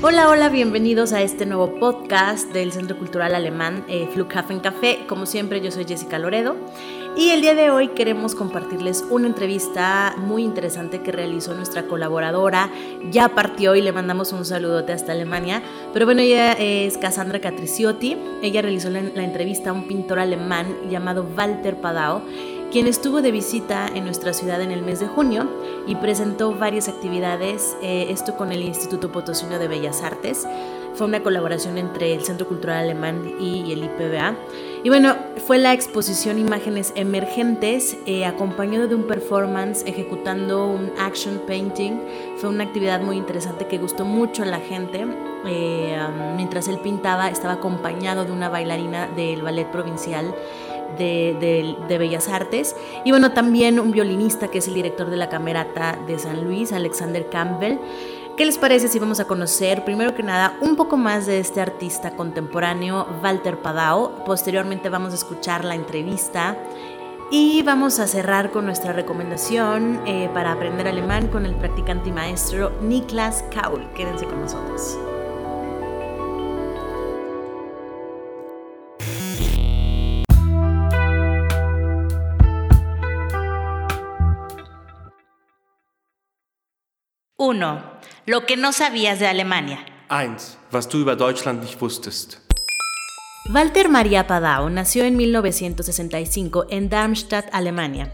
Hola, hola, bienvenidos a este nuevo podcast del Centro Cultural Alemán eh, Flughafen Café. Como siempre, yo soy Jessica Loredo y el día de hoy queremos compartirles una entrevista muy interesante que realizó nuestra colaboradora. Ya partió y le mandamos un saludote hasta Alemania. Pero bueno, ella es Cassandra Catriciotti. Ella realizó la, la entrevista a un pintor alemán llamado Walter Padao quien estuvo de visita en nuestra ciudad en el mes de junio y presentó varias actividades, eh, esto con el Instituto Potosino de Bellas Artes. Fue una colaboración entre el Centro Cultural Alemán y el IPBA. Y bueno, fue la exposición Imágenes Emergentes, eh, acompañado de un performance ejecutando un action painting. Fue una actividad muy interesante que gustó mucho a la gente. Eh, mientras él pintaba, estaba acompañado de una bailarina del Ballet Provincial de, Bellas Artes. Y bueno, también un violinista que es el director de la Camerata de San Luis, Alexander Campbell. ¿Qué les parece si vamos a conocer, primero que nada, un poco más de este artista contemporáneo, Walter Padao? Posteriormente vamos a escuchar la entrevista y vamos a cerrar con nuestra recomendación eh, para aprender alemán con el practicante y maestro Niklas Kaul. Quédense con nosotros. 1. Lo que no sabías de Alemania. 1. Was du über Deutschland nicht wusstest. Walter Maria Padau nació en 1965 en Darmstadt, Alemania.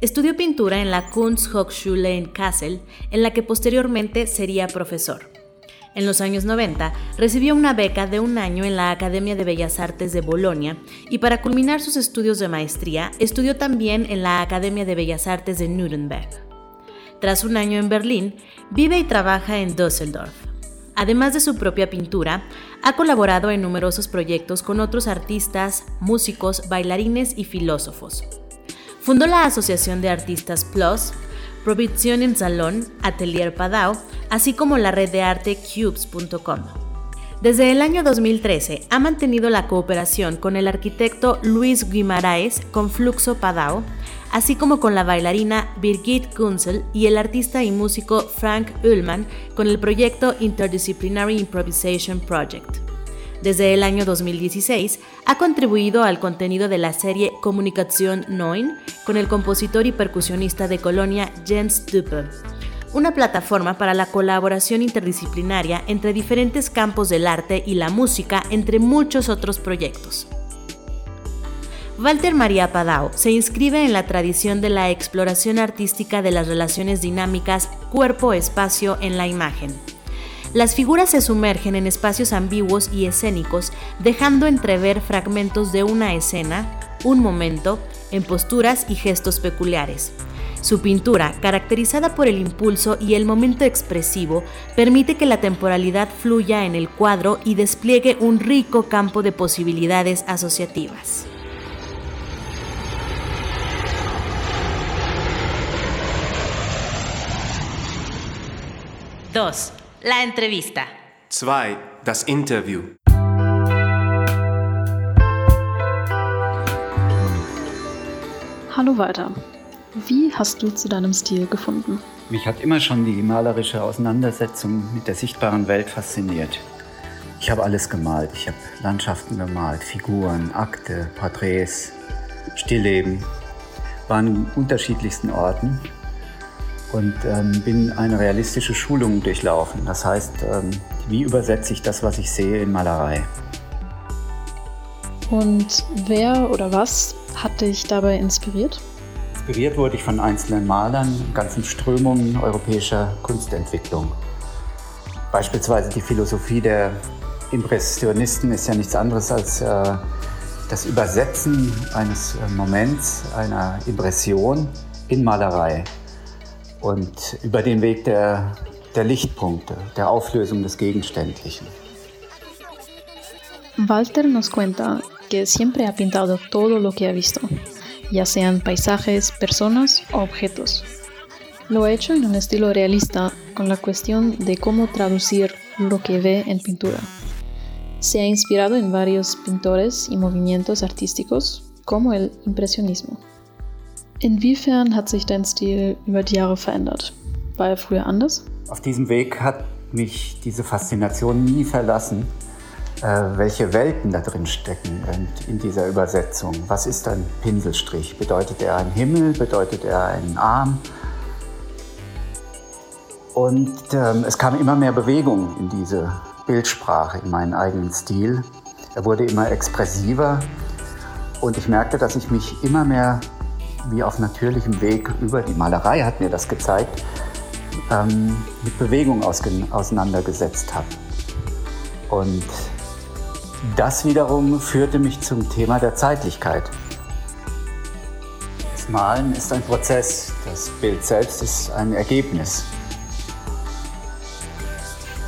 Estudió pintura en la Kunsthochschule in Kassel, en la que posteriormente sería profesor. En los años 90 recibió una beca de un año en la Academia de Bellas Artes de Bolonia y para culminar sus estudios de maestría estudió también en la Academia de Bellas Artes de Nuremberg. Tras un año en Berlín, vive y trabaja en Düsseldorf. Además de su propia pintura, ha colaborado en numerosos proyectos con otros artistas, músicos, bailarines y filósofos. Fundó la Asociación de Artistas Plus, Provision en Salón, Atelier Padao, así como la red de arte cubes.com. Desde el año 2013 ha mantenido la cooperación con el arquitecto Luis Guimaraes con Fluxo Padao, así como con la bailarina Birgit Gunzel y el artista y músico Frank Ullman con el proyecto Interdisciplinary Improvisation Project. Desde el año 2016 ha contribuido al contenido de la serie Comunicación Neun con el compositor y percusionista de Colonia Jens Duppe una plataforma para la colaboración interdisciplinaria entre diferentes campos del arte y la música, entre muchos otros proyectos. Walter María Padao se inscribe en la tradición de la exploración artística de las relaciones dinámicas cuerpo-espacio en la imagen. Las figuras se sumergen en espacios ambiguos y escénicos, dejando entrever fragmentos de una escena, un momento, en posturas y gestos peculiares. Su pintura, caracterizada por el impulso y el momento expresivo, permite que la temporalidad fluya en el cuadro y despliegue un rico campo de posibilidades asociativas. 2. La entrevista. 2. Das Interview. Hallo Walter. Wie hast du zu deinem Stil gefunden? Mich hat immer schon die malerische Auseinandersetzung mit der sichtbaren Welt fasziniert. Ich habe alles gemalt. Ich habe Landschaften gemalt, Figuren, Akte, Porträts, Stillleben. Waren in unterschiedlichsten Orten und ähm, bin eine realistische Schulung durchlaufen. Das heißt, ähm, wie übersetze ich das, was ich sehe, in Malerei? Und wer oder was hat dich dabei inspiriert? Inspiriert wurde ich von einzelnen Malern, ganzen Strömungen europäischer Kunstentwicklung. Beispielsweise die Philosophie der Impressionisten ist ja nichts anderes als äh, das Übersetzen eines äh, Moments, einer Impression in Malerei und über den Weg der, der Lichtpunkte, der Auflösung des Gegenständlichen. Walter nos cuenta que siempre ha pintado todo lo que ha visto, ya sean paisajes, personas o objetos. Lo ha hecho en un estilo realista con la cuestión de cómo traducir lo que ve en pintura. Se ha inspirado en varios pintores y movimientos artísticos como el impresionismo. Inwiefern hat sich dein Stil über die Jahre verändert? War er früher anders? Auf diesem Weg hat mich diese Faszination nie verlassen, welche Welten da drin stecken in dieser Übersetzung. Was ist ein Pinselstrich? Bedeutet er ein Himmel? Bedeutet er einen Arm? Und ähm, es kam immer mehr Bewegung in diese Bildsprache, in meinen eigenen Stil. Er wurde immer expressiver und ich merkte, dass ich mich immer mehr wie auf natürlichem Weg über die Malerei, hat mir das gezeigt, ähm, mit Bewegung auseinandergesetzt habe. Und das wiederum führte mich zum Thema der Zeitlichkeit. Das Malen ist ein Prozess, das Bild selbst ist ein Ergebnis.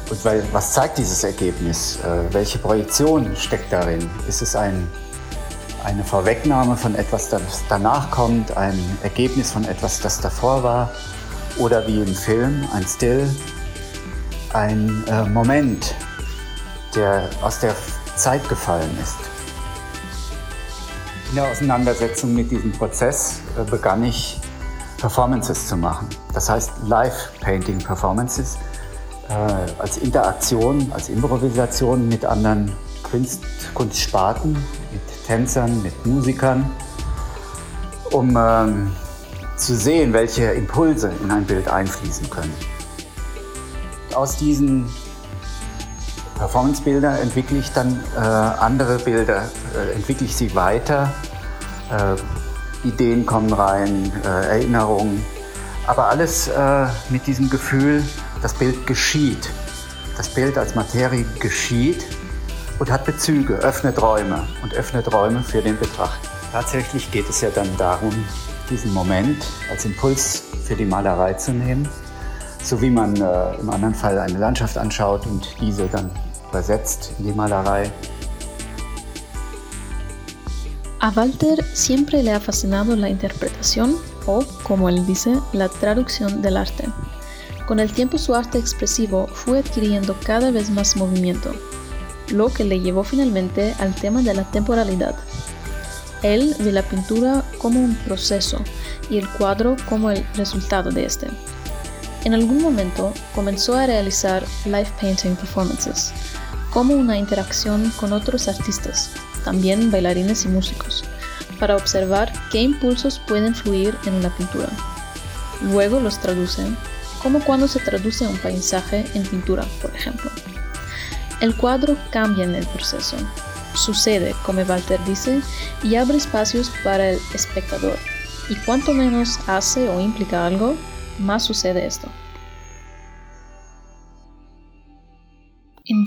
Und weil, was zeigt dieses Ergebnis? Äh, welche Projektion steckt darin? Ist es ein, eine Vorwegnahme von etwas, das danach kommt, ein Ergebnis von etwas, das davor war? Oder wie im Film, ein Still, ein äh, Moment, der aus der Zeit gefallen ist. In der Auseinandersetzung mit diesem Prozess äh, begann ich Performances zu machen. Das heißt Live-Painting-Performances äh, als Interaktion, als Improvisation mit anderen Kunst, Kunstsparten, mit Tänzern, mit Musikern, um ähm, zu sehen, welche Impulse in ein Bild einfließen können. Aus diesen Performancebilder entwickle ich dann äh, andere Bilder, äh, entwickle ich sie weiter. Äh, Ideen kommen rein, äh, Erinnerungen, aber alles äh, mit diesem Gefühl, das Bild geschieht. Das Bild als Materie geschieht und hat Bezüge, öffnet Räume und öffnet Räume für den Betrachter. Tatsächlich geht es ja dann darum, diesen Moment als Impuls für die Malerei zu nehmen, so wie man äh, im anderen Fall eine Landschaft anschaut und diese dann übersetzt in die Malerei. A Walter siempre le ha fascinado la interpretación o, como él dice, la traducción del arte. Con el tiempo su arte expresivo fue adquiriendo cada vez más movimiento, lo que le llevó finalmente al tema de la temporalidad. Él ve la pintura como un proceso y el cuadro como el resultado de este. En algún momento comenzó a realizar live painting performances, como una interacción con otros artistas, también bailarines y músicos, para observar qué impulsos pueden fluir en una pintura. Luego los traducen, como cuando se traduce un paisaje en pintura, por ejemplo. El cuadro cambia en el proceso, sucede, como Walter dice, y abre espacios para el espectador. Y cuanto menos hace o implica algo, más sucede esto.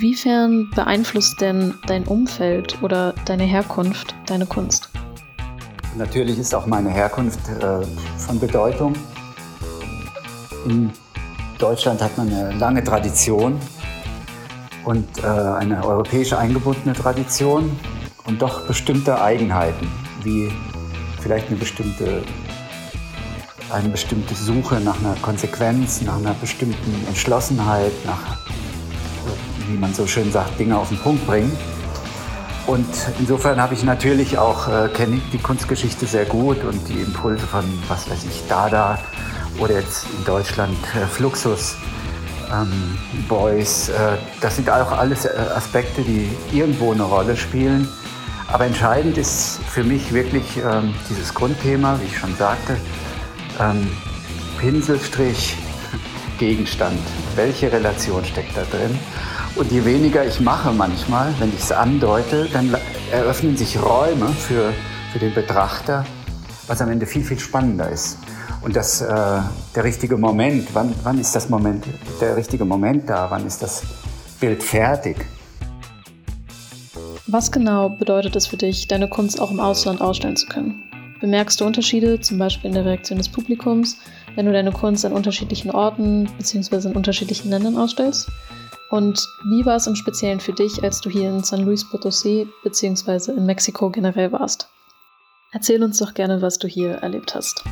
Inwiefern beeinflusst denn dein Umfeld oder deine Herkunft deine Kunst? Natürlich ist auch meine Herkunft äh, von Bedeutung. In Deutschland hat man eine lange Tradition und äh, eine europäische eingebundene Tradition und doch bestimmte Eigenheiten, wie vielleicht eine bestimmte, eine bestimmte Suche nach einer Konsequenz, nach einer bestimmten Entschlossenheit, nach wie man so schön sagt, Dinge auf den Punkt bringen. Und insofern habe ich natürlich auch, äh, kenne die Kunstgeschichte sehr gut und die Impulse von, was weiß ich, Dada oder jetzt in Deutschland äh, Fluxus, ähm, Boys. Äh, das sind auch alles äh, Aspekte, die irgendwo eine Rolle spielen. Aber entscheidend ist für mich wirklich ähm, dieses Grundthema, wie ich schon sagte, ähm, Pinselstrich, Gegenstand. Welche Relation steckt da drin? Und je weniger ich mache manchmal, wenn ich es andeute, dann eröffnen sich Räume für, für den Betrachter, was am Ende viel, viel spannender ist. Und das, äh, der richtige Moment, wann, wann ist das Moment, der richtige Moment da, wann ist das Bild fertig? Was genau bedeutet es für dich, deine Kunst auch im Ausland ausstellen zu können? Bemerkst du Unterschiede, zum Beispiel in der Reaktion des Publikums, wenn du deine Kunst an unterschiedlichen Orten bzw. in unterschiedlichen Ländern ausstellst? Und wie war es im Speziellen für dich, als du hier in San Luis Potosí bzw. in Mexiko generell warst? Erzähl uns doch gerne, was du hier erlebt hast.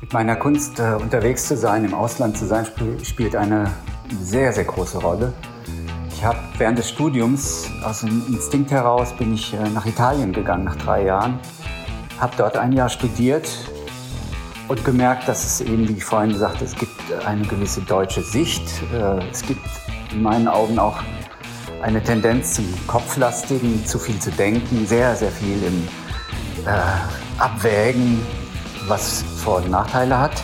Mit meiner Kunst äh, unterwegs zu sein, im Ausland zu sein, sp spielt eine sehr, sehr große Rolle. Ich habe während des Studiums aus dem Instinkt heraus bin ich äh, nach Italien gegangen nach drei Jahren, habe dort ein Jahr studiert und gemerkt, dass es eben, wie ich vorhin gesagt es gibt eine gewisse deutsche Sicht. Äh, es gibt in meinen Augen auch eine Tendenz zum Kopflastigen, zu viel zu denken, sehr, sehr viel im äh, Abwägen, was Vor- und Nachteile hat.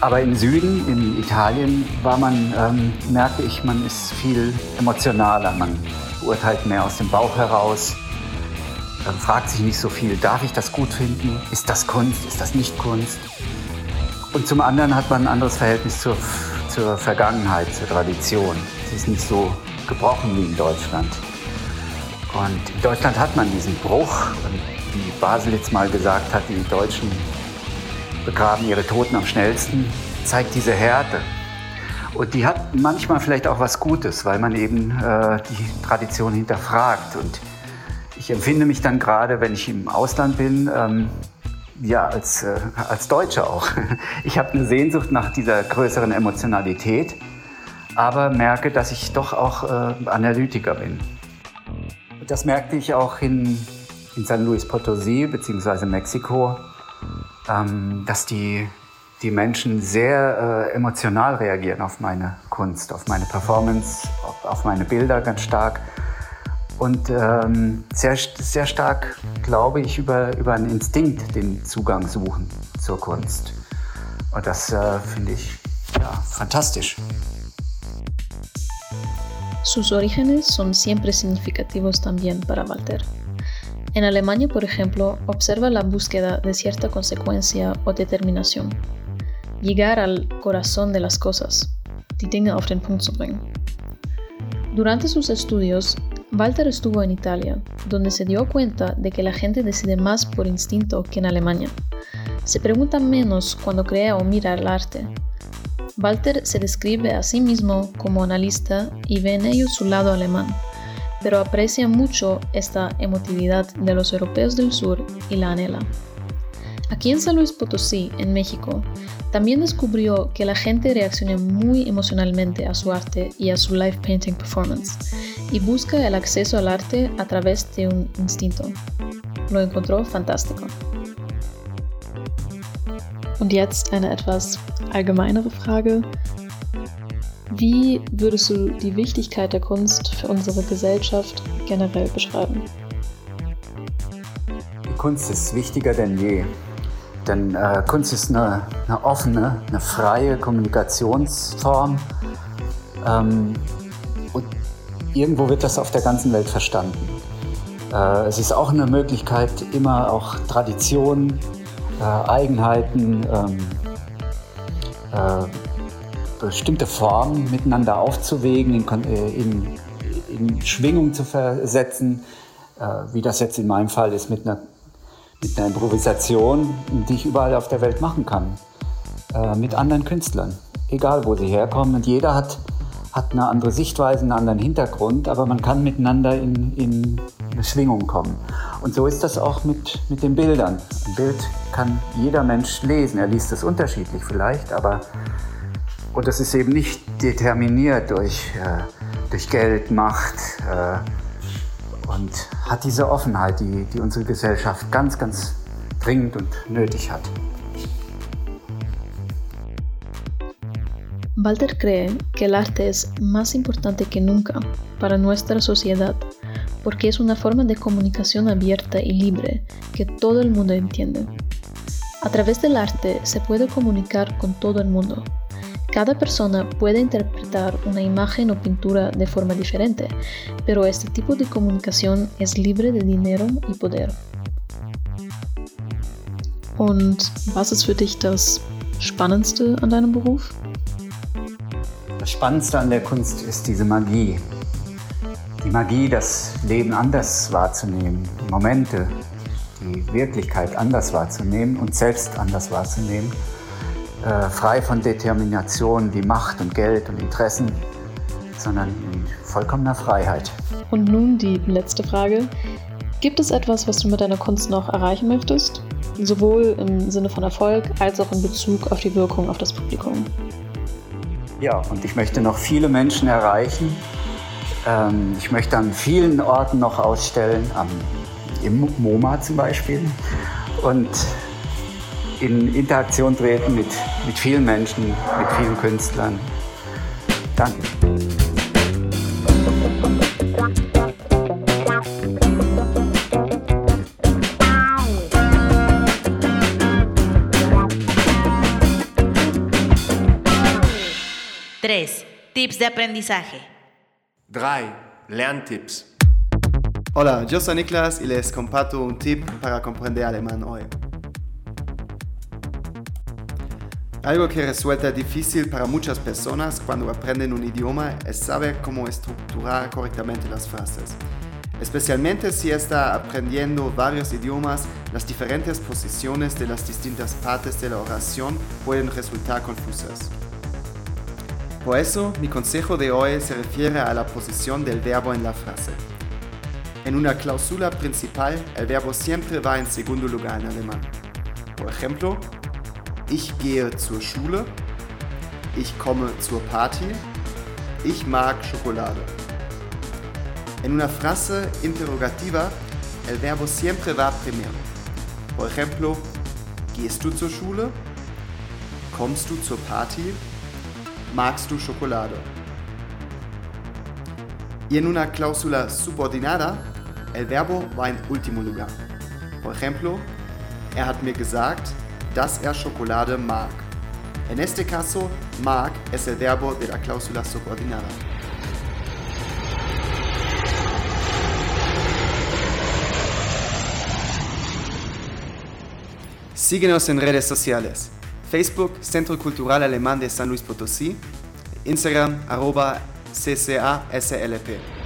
Aber im Süden, in Italien, war man, ähm, merke ich, man ist viel emotionaler. Man beurteilt mehr aus dem Bauch heraus. Man fragt sich nicht so viel, darf ich das gut finden? Ist das Kunst? Ist das nicht Kunst? Und zum anderen hat man ein anderes Verhältnis zur, zur Vergangenheit, zur Tradition. Sie ist nicht so gebrochen wie in Deutschland. Und in Deutschland hat man diesen Bruch. Und wie Baselitz mal gesagt hat, die Deutschen begraben ihre Toten am schnellsten, zeigt diese Härte. Und die hat manchmal vielleicht auch was Gutes, weil man eben äh, die Tradition hinterfragt. Und ich empfinde mich dann gerade, wenn ich im Ausland bin, ähm, ja, als, äh, als Deutscher auch. Ich habe eine Sehnsucht nach dieser größeren Emotionalität, aber merke, dass ich doch auch äh, Analytiker bin. Das merkte ich auch in, in San Luis Potosí bzw. Mexiko ähm, dass die, die Menschen sehr äh, emotional reagieren auf meine Kunst, auf meine Performance, auf, auf meine Bilder ganz stark. Und ähm, sehr, sehr stark, glaube ich, über, über einen Instinkt den Zugang suchen zur Kunst. Und das äh, finde ich ja, fantastisch. Sus orígenes son siempre significativos también para Walter. En Alemania, por ejemplo, observa la búsqueda de cierta consecuencia o determinación. Llegar al corazón de las cosas, die Dinge auf den Punkt zu bringen. Durante sus estudios, Walter estuvo en Italia, donde se dio cuenta de que la gente decide más por instinto que en Alemania. Se pregunta menos cuando crea o mira el arte. Walter se describe a sí mismo como analista y ve en ello su lado alemán pero aprecia mucho esta emotividad de los europeos del sur y la anhela. Aquí en San Luis Potosí, en México, también descubrió que la gente reacciona muy emocionalmente a su arte y a su live painting performance y busca el acceso al arte a través de un instinto. Lo encontró fantástico. Und jetzt eine etwas allgemeinere Frage. Wie würdest du die Wichtigkeit der Kunst für unsere Gesellschaft generell beschreiben? Die Kunst ist wichtiger denn je. Denn äh, Kunst ist eine, eine, offene, eine freie Kommunikationsform. Ähm, irgendwo wird das auf der ganzen Welt verstanden. Äh, es ist auch eine Möglichkeit, immer auch Traditionen, äh, Eigenheiten, ähm, äh, bestimmte Formen miteinander aufzuwägen, in, in, in Schwingung zu versetzen, wie das jetzt in meinem Fall ist mit einer, mit einer Improvisation, die ich überall auf der Welt machen kann, mit anderen Künstlern, egal wo sie herkommen. Und jeder hat, hat eine andere Sichtweise, einen anderen Hintergrund, aber man kann miteinander in, in Schwingung kommen. Und so ist das auch mit, mit den Bildern. Ein Bild kann jeder Mensch lesen. Er liest es unterschiedlich vielleicht, aber und das ist eben nicht determiniert durch, äh, durch Geld, Macht äh, und hat diese Offenheit, die, die unsere Gesellschaft ganz, ganz dringend und nötig hat. Walter cree que el arte es más importante que nunca para nuestra sociedad porque es una forma de comunicación abierta y libre que todo el mundo entiende. A través del arte se puede comunicar con todo el mundo, Cada persona puede interpretar una imagen o pintura de forma diferente, pero este tipo de comunicación es libre de dinero y poder. Und was ist für dich das Spannendste an deinem Beruf? Das Spannendste an der Kunst ist diese Magie. Die Magie, das Leben anders wahrzunehmen, Momente, die Wirklichkeit anders wahrzunehmen und selbst anders wahrzunehmen äh, frei von Determination wie Macht und Geld und Interessen, sondern in vollkommener Freiheit. Und nun die letzte Frage. Gibt es etwas, was du mit deiner Kunst noch erreichen möchtest? Sowohl im Sinne von Erfolg als auch in Bezug auf die Wirkung auf das Publikum. Ja, und ich möchte noch viele Menschen erreichen. Ähm, ich möchte an vielen Orten noch ausstellen, im MoMA zum Beispiel. Und in Interaktion treten mit, mit vielen Menschen, mit vielen Künstlern. Danke. Tres, tips de aprendizaje. 3. Lerntipps. Hola, yo soy Niklas y les comparto un tip para comprender alemán hoy. Algo que resulta difícil para muchas personas cuando aprenden un idioma es saber cómo estructurar correctamente las frases. Especialmente si está aprendiendo varios idiomas, las diferentes posiciones de las distintas partes de la oración pueden resultar confusas. Por eso, mi consejo de hoy se refiere a la posición del verbo en la frase. En una cláusula principal, el verbo siempre va en segundo lugar en alemán. Por ejemplo, ich gehe zur Schule, ich komme zur Party, ich mag Schokolade. En una frase interrogativa, el verbo siempre va primero. Por ejemplo, gehst du zur Schule? Kommst du zur Party? Magst du Schokolade? Y en una cláusula subordinada, el verbo va en último lugar. Por ejemplo, er hat mir gesagt, dass er Schokolade mag. En este caso, mag es el verbo de la cláusula subordinada. Síguenos en redes sociales. Facebook, Centro Cultural Alemán de San Luis Potosí. Instagram, arroba CCASLP.